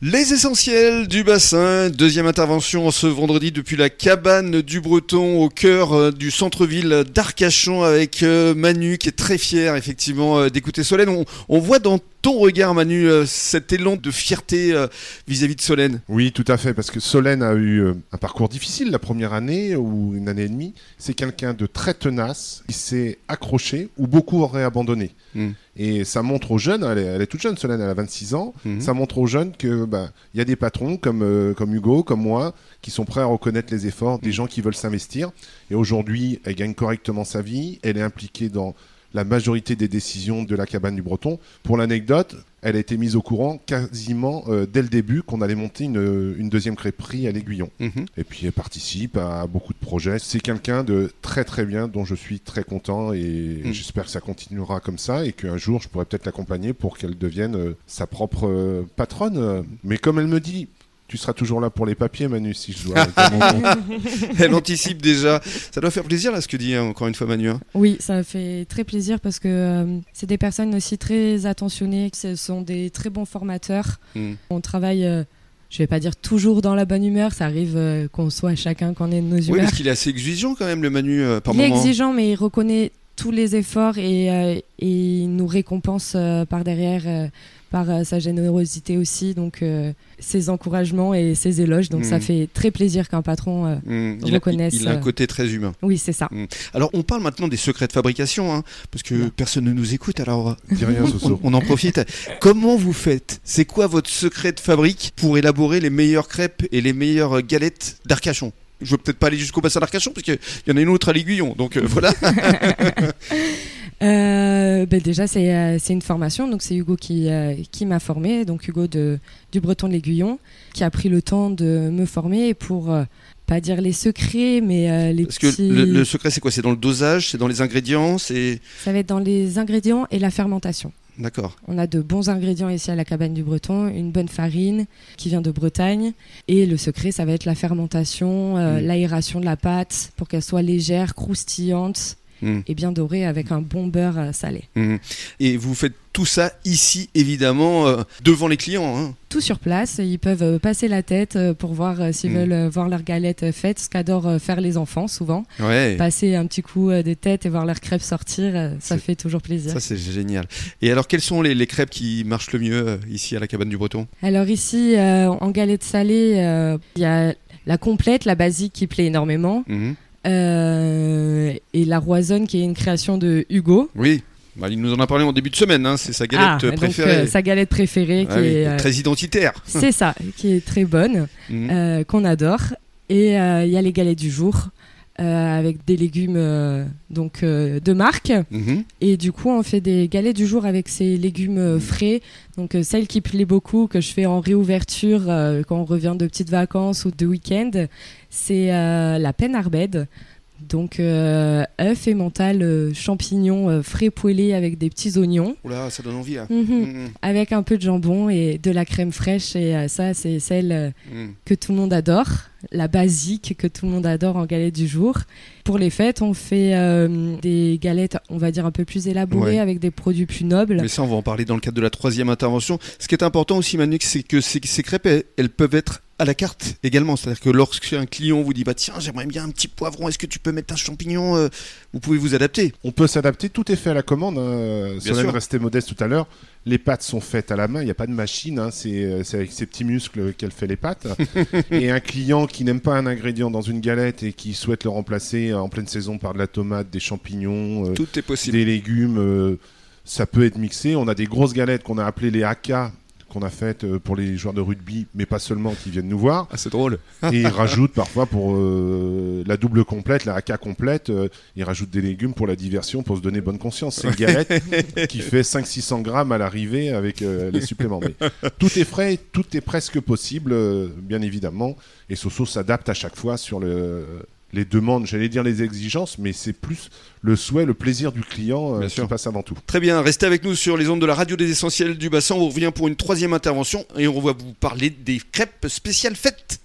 Les essentiels du bassin, deuxième intervention ce vendredi depuis la cabane du Breton au cœur euh, du centre-ville d'Arcachon avec euh, Manu qui est très fier effectivement euh, d'écouter Solène. On, on voit dans ton regard Manu cet élan de fierté vis-à-vis de Solène. Oui tout à fait parce que Solène a eu un parcours difficile la première année ou une année et demie. C'est quelqu'un de très tenace, il s'est accroché ou beaucoup auraient abandonné. Hmm. Et ça montre aux jeunes, elle est, toute jeune, Solène, elle a 26 ans, hmm. ça montre aux jeunes que bah, y a des patrons comme, euh, comme Hugo, comme moi, qui sont prêts à reconnaître les efforts des hmm. gens qui veulent s'investir. Et aujourd'hui, elle gagne correctement sa vie, elle est impliquée dans la majorité des décisions de la cabane du Breton. Pour l'anecdote, elle a été mise au courant quasiment euh, dès le début qu'on allait monter une, deuxième crêperie à l'Aiguillon. Mhm. Et puis elle participe à beaucoup de projets. C'est quelqu'un de très très bien dont je suis très content et mhm. j'espère que ça continuera comme ça et qu'un jour je pourrai peut-être l'accompagner pour qu'elle devienne euh, sa propre euh, patronne. Mais comme elle me dit, tu seras toujours là pour les papiers, Manu, si je dois. Elle anticipe déjà. Ça doit faire plaisir, là, ce que dit hein, encore une fois Manu. Hein. Oui, ça fait très plaisir parce que euh, c'est des personnes aussi très attentionnées, ce sont des très bons formateurs. Hmm. On travaille. je euh, je vais pas dire toujours dans la bonne humeur, ça arrive euh, qu'on soit chacun qu'on ait nos humeurs. Oui, parce qu'il est assez exigeant quand même, le Manu, par Il est exigeant, mais il reconnaît tous les efforts et, et il nous récompense par derrière par euh, sa générosité aussi, donc euh, ses encouragements et ses éloges. Donc ça mm. fait très plaisir qu'un patron euh, mm. reconnaisse. Il a, un côté très humain. Oui, c'est ça. Mm. Alors on parle maintenant des secrets de fabrication, hein, parce que personne ne nous écoute. Alors rien, on, on, en profite. Comment vous faites? C'est quoi votre secret de fabrique pour élaborer les meilleures crêpes et les meilleures galettes d'Arcachon? Je veux peut-être pas aller jusqu'au bassin d'Arcachon parce qu'il y en a une autre à l'Aiguillon, donc voilà. Euh, ben déjà, euh, c'est une formation. Donc, c'est Hugo qui, euh, qui m'a formé. Donc, Hugo de, du Breton de l'Aiguillon, qui a pris le temps de me former pour pas dire les secrets, mais les Parce que le, secret, c'est quoi? C'est dans le dosage? C'est dans les ingrédients? C'est Ça va être dans les ingrédients et la fermentation. D'accord. On a de bons ingrédients ici à la cabane du Breton, une bonne farine qui vient de Bretagne. Et le secret, ça va être la fermentation, mm. l'aération de la pâte pour qu'elle soit légère, croustillante Mm. et bien doré avec un bon beurre euh, salé. Mm. Et vous faites tout ça ici, évidemment, euh, devant les clients. Hein. Tout sur place. Ils peuvent euh, passer la tête pour voir s'ils mm. veulent voir leur galette faite, ce qu'adorent faire les enfants souvent. Passer un petit coup de tête et voir leurs crêpes sortir, ça fait toujours plaisir. Ça, c'est génial. Et alors, quelles sont les, crêpes qui marchent le mieux ici à la cabane du Breton? Alors, ici, en galette salée, il y a la complète, la basique qui plaît énormément. Mm-hmm. Euh, et La Roisonne, qui est une création de Hugo. Oui. Bah, il nous en a parlé en début de semaine, hein. c'est sa galette ah, préférée. Euh, sa galette préférée qui est euh, très identitaire. C'est ça, qui est très bonne, mhm. qu'on adore. Et il y a les galettes du jour. avec des légumes donc de marque mhm. et du coup on fait des galettes du jour avec ces légumes mhm. frais donc celle qui plaît beaucoup que je fais en réouverture quand on revient de petites vacances ou de week-end c'est euh, la peine arbède. Donc euh, œuf et mental, euh, champignons frais poêlés avec des petits oignons. Oula, ça donne envie. Hein. Mhm. Mm, mm. Avec un peu de jambon et de la crème fraîche. Et ça, c'est celle mm. que tout le monde adore. La basique que tout le monde adore en galette du jour. Pour les fêtes, on fait des galettes, on va dire, un peu plus élaborées avec des produits plus nobles. Mais ça, on va en parler dans le cadre de la troisième intervention. Ce qui est important aussi, Manu, c'est que ces, ces crêpes, elles peuvent être à la carte également. C'est-à-dire que lorsqu'un client vous dit bah tiens j'aimerais bien un petit poivron, est-ce que tu peux mettre un champignon euh, Vous pouvez vous adapter. On peut s'adapter, tout est fait à la commande. Hein. Solène restait modeste tout à l'heure. Les pâtes sont faites à la main, il n'y a pas de machine, hein. euh, c'est avec ses petits muscles qu'elle fait les pâtes. et un client qui n'aime pas un ingrédient dans une galette et qui souhaite le remplacer en pleine saison par de la tomate, des champignons, euh, tout est possible. des légumes, ça peut être mixé. On a des grosses galettes qu'on a appelées les haka qu'on a faite euh, pour les joueurs de rugby, mais pas seulement, qui viennent nous voir. Ah, c'est drôle. et ils rajoutent parfois pour euh, la double complète, la AK complète, euh, ils rajoutent des légumes pour la diversion, pour se donner bonne conscience. C'est une galette qui fait 500-600 grammes à l'arrivée avec les suppléments. Mais tout est frais, tout est presque possible, bien évidemment. Et Soso s'adapte à chaque fois sur le les demandes, j'allais dire les exigences, mais c'est plus le souhait, le plaisir du client euh, qui passe avant tout. Très bien, restez avec nous sur les ondes de la radio des essentiels du bassin. On revient pour une troisième intervention et on va vous parler des crêpes spéciales fêtes.